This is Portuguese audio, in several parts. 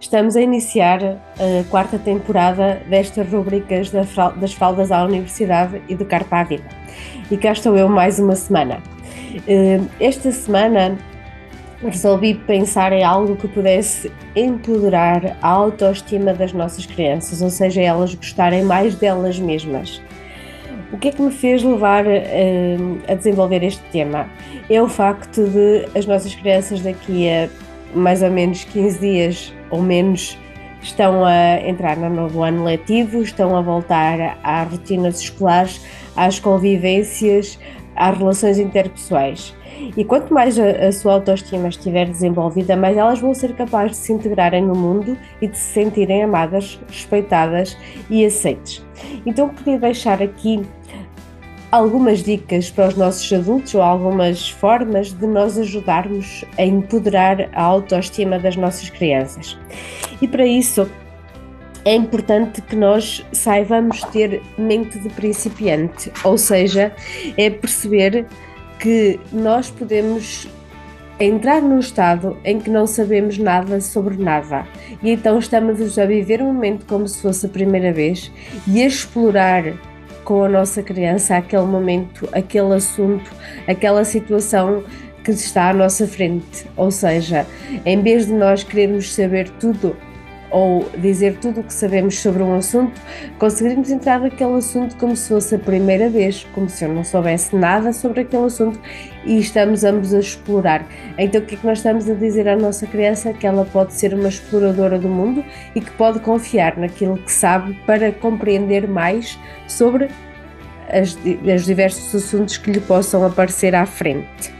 Estamos a iniciar a quarta temporada destas rubricas das fraldas à universidade e do Carpa à Vida. E cá estou eu mais uma semana. Eh, esta semana resolvi pensar em algo que pudesse empoderar a autoestima das nossas crianças, ou seja, elas gostarem mais delas mesmas. O que é que me fez levar uh, a desenvolver este tema? É o facto de as nossas crianças daqui a mais ou menos 15 dias ou menos estão a entrar no novo ano letivo, estão a voltar às rotinas escolares, às convivências, às relações interpessoais. E quanto mais a, a, sua autoestima estiver desenvolvida, mais elas vão ser capazes de se integrarem no mundo e de se sentirem amadas, respeitadas e aceites. Então, queria deixar aqui algumas dicas para os nossos adultos ou algumas formas de nós ajudarmos a empoderar a autoestima das nossas crianças. E para isso é importante que nós saibamos ter mente de principiante, ou seja, é perceber que nós podemos entrar num estado em que não sabemos nada sobre nada e então estamos a viver um momento como se fosse a primeira vez e a explorar com a nossa criança aquele momento, aquele assunto, aquela situação que está à nossa frente. Ou seja, em vez de nós querermos saber tudo ou dizer tudo o que sabemos sobre um assunto, conseguirmos entrar naquele assunto como se fosse a primeira vez, como se eu não soubesse nada sobre aquele assunto e estamos ambos a explorar. Então, o que é que nós estamos a dizer à nossa criança? Que ela pode ser uma exploradora do mundo e que pode confiar naquilo que sabe para compreender mais sobre as, os diversos assuntos que lhe possam aparecer à frente.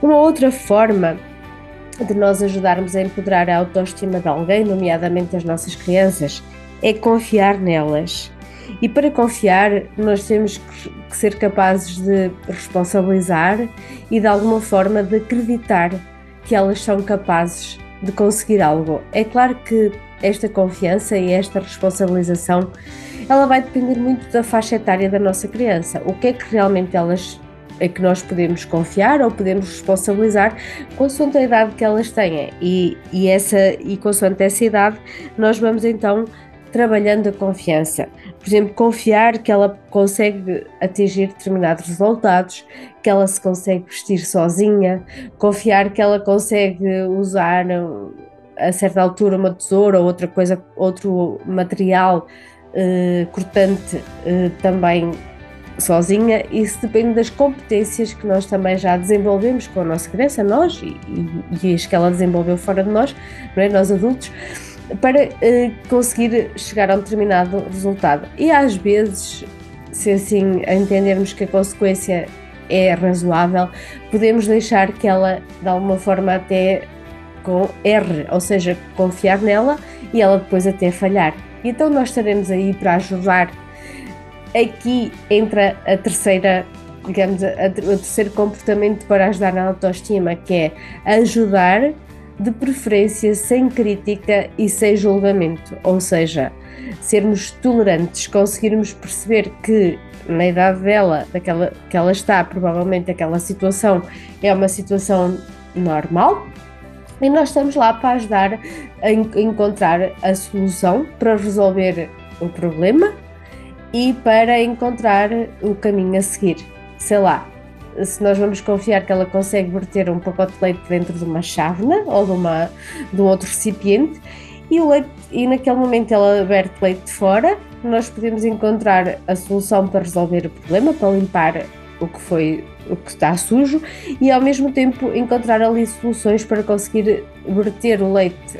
Uma outra forma de nós ajudarmos a empoderar a autoestima de alguém, nomeadamente as nossas crianças, é confiar nelas. E para confiar, nós temos que ser capazes de responsabilizar e de alguma forma de acreditar que elas são capazes de conseguir algo. É claro que esta confiança e esta responsabilização ela vai depender muito da faixa etária da nossa criança. O que é que realmente elas é que nós podemos confiar ou podemos responsabilizar consoante a idade que elas têm e, e, essa, e consoante essa idade nós vamos então trabalhando a confiança. Por exemplo, confiar que ela consegue atingir determinados resultados, que ela se consegue vestir sozinha, confiar que ela consegue usar a certa altura uma tesoura ou outra coisa, outro material uh, cortante uh, também sozinha, isso depende das competências que nós também já desenvolvemos com a nossa criança, nós e, e, as que ela desenvolveu fora de nós, não é? nós adultos, para uh, conseguir chegar a um determinado resultado. E às vezes, se assim entendermos que a consequência é razoável, podemos deixar que ela, de alguma forma, até com R, ou seja, confiar nela e ela depois até falhar. Então nós estaremos aí para ajudar aqui entra a terceira, digamos, a, a, o terceiro comportamento para ajudar na autoestima, que é ajudar de preferência sem crítica e sem julgamento, ou seja, sermos tolerantes, conseguirmos perceber que na idade dela, daquela que ela está, provavelmente aquela situação é uma situação normal, e nós estamos lá para ajudar a encontrar a solução para resolver o problema e para encontrar o caminho a seguir. Sei lá, se nós vamos confiar que ela consegue verter um pacote de leite dentro de uma chávena ou de, uma, de um outro recipiente e, o leite, e naquele momento ela verte leite de fora, nós podemos encontrar a solução para resolver o problema, para limpar o que foi o que está sujo e ao mesmo tempo encontrar ali soluções para conseguir verter o leite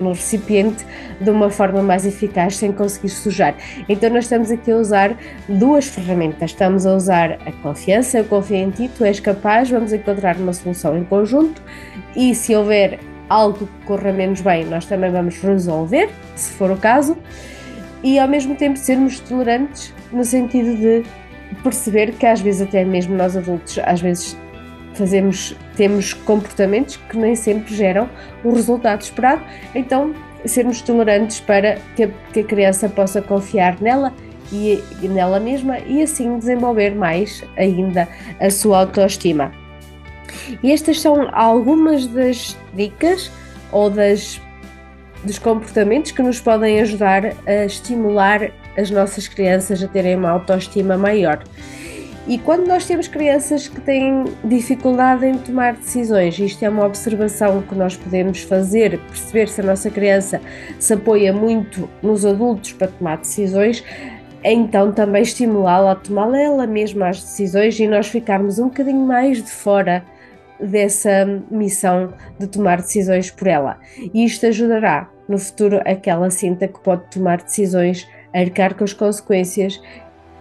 no recipiente de uma forma mais eficaz sem conseguir sujar. Então nós estamos aqui a usar duas ferramentas. Estamos a usar a confiança, eu confio em ti, tu és capaz, vamos encontrar uma solução em conjunto e se houver algo que corra menos bem, nós também vamos resolver, se for o caso. e ao mesmo tempo sermos tolerantes no sentido de perceber que às vezes até mesmo nós adultos às vezes fazemos temos comportamentos que nem sempre geram o resultado esperado então sermos tolerantes para que a, que a criança possa confiar nela e, e nela mesma e assim desenvolver mais ainda a sua autoestima. E estas são algumas das dicas ou das dos comportamentos que nos podem ajudar a estimular as nossas crianças a terem uma autoestima maior. E quando nós temos crianças que têm dificuldade em tomar decisões, isto é uma observação que nós podemos fazer, perceber se a nossa criança se apoia muito nos adultos para tomar decisões, então também estimulá-la a tomar ela mesma as decisões e nós ficarmos um bocadinho mais de fora dessa missão de tomar decisões por ela. E isto ajudará no futuro aquela cinta que pode tomar decisões, arcar com as consequências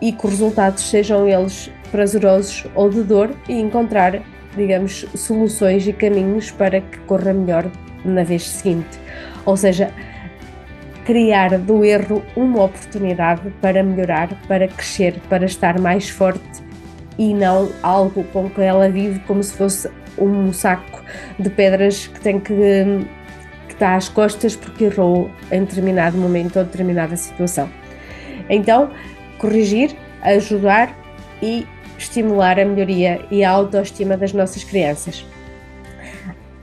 e que os resultados sejam eles prazerosos ou de dor e encontrar, digamos, soluções e caminhos para que corra melhor na vez seguinte. Ou seja, criar do erro uma oportunidade para melhorar, para crescer, para estar mais forte e não algo com que ela vive como se fosse um saco de pedras que tem que que está às costas porque errou em determinado momento ou determinada situação. Então, corrigir, ajudar e estimular a melhoria e a autoestima das nossas crianças.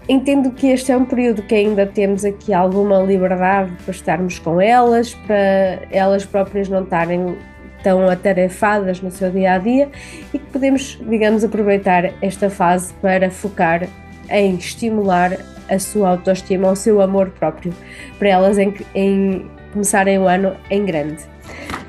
Entendo que este é um período que ainda temos aqui alguma liberdade para estarmos com elas, para elas próprias não estarem tão atarefadas no seu dia a dia e que podemos, digamos, aproveitar esta fase para focar em estimular a sua autoestima, o seu amor próprio, para elas em, em começarem o ano em grande.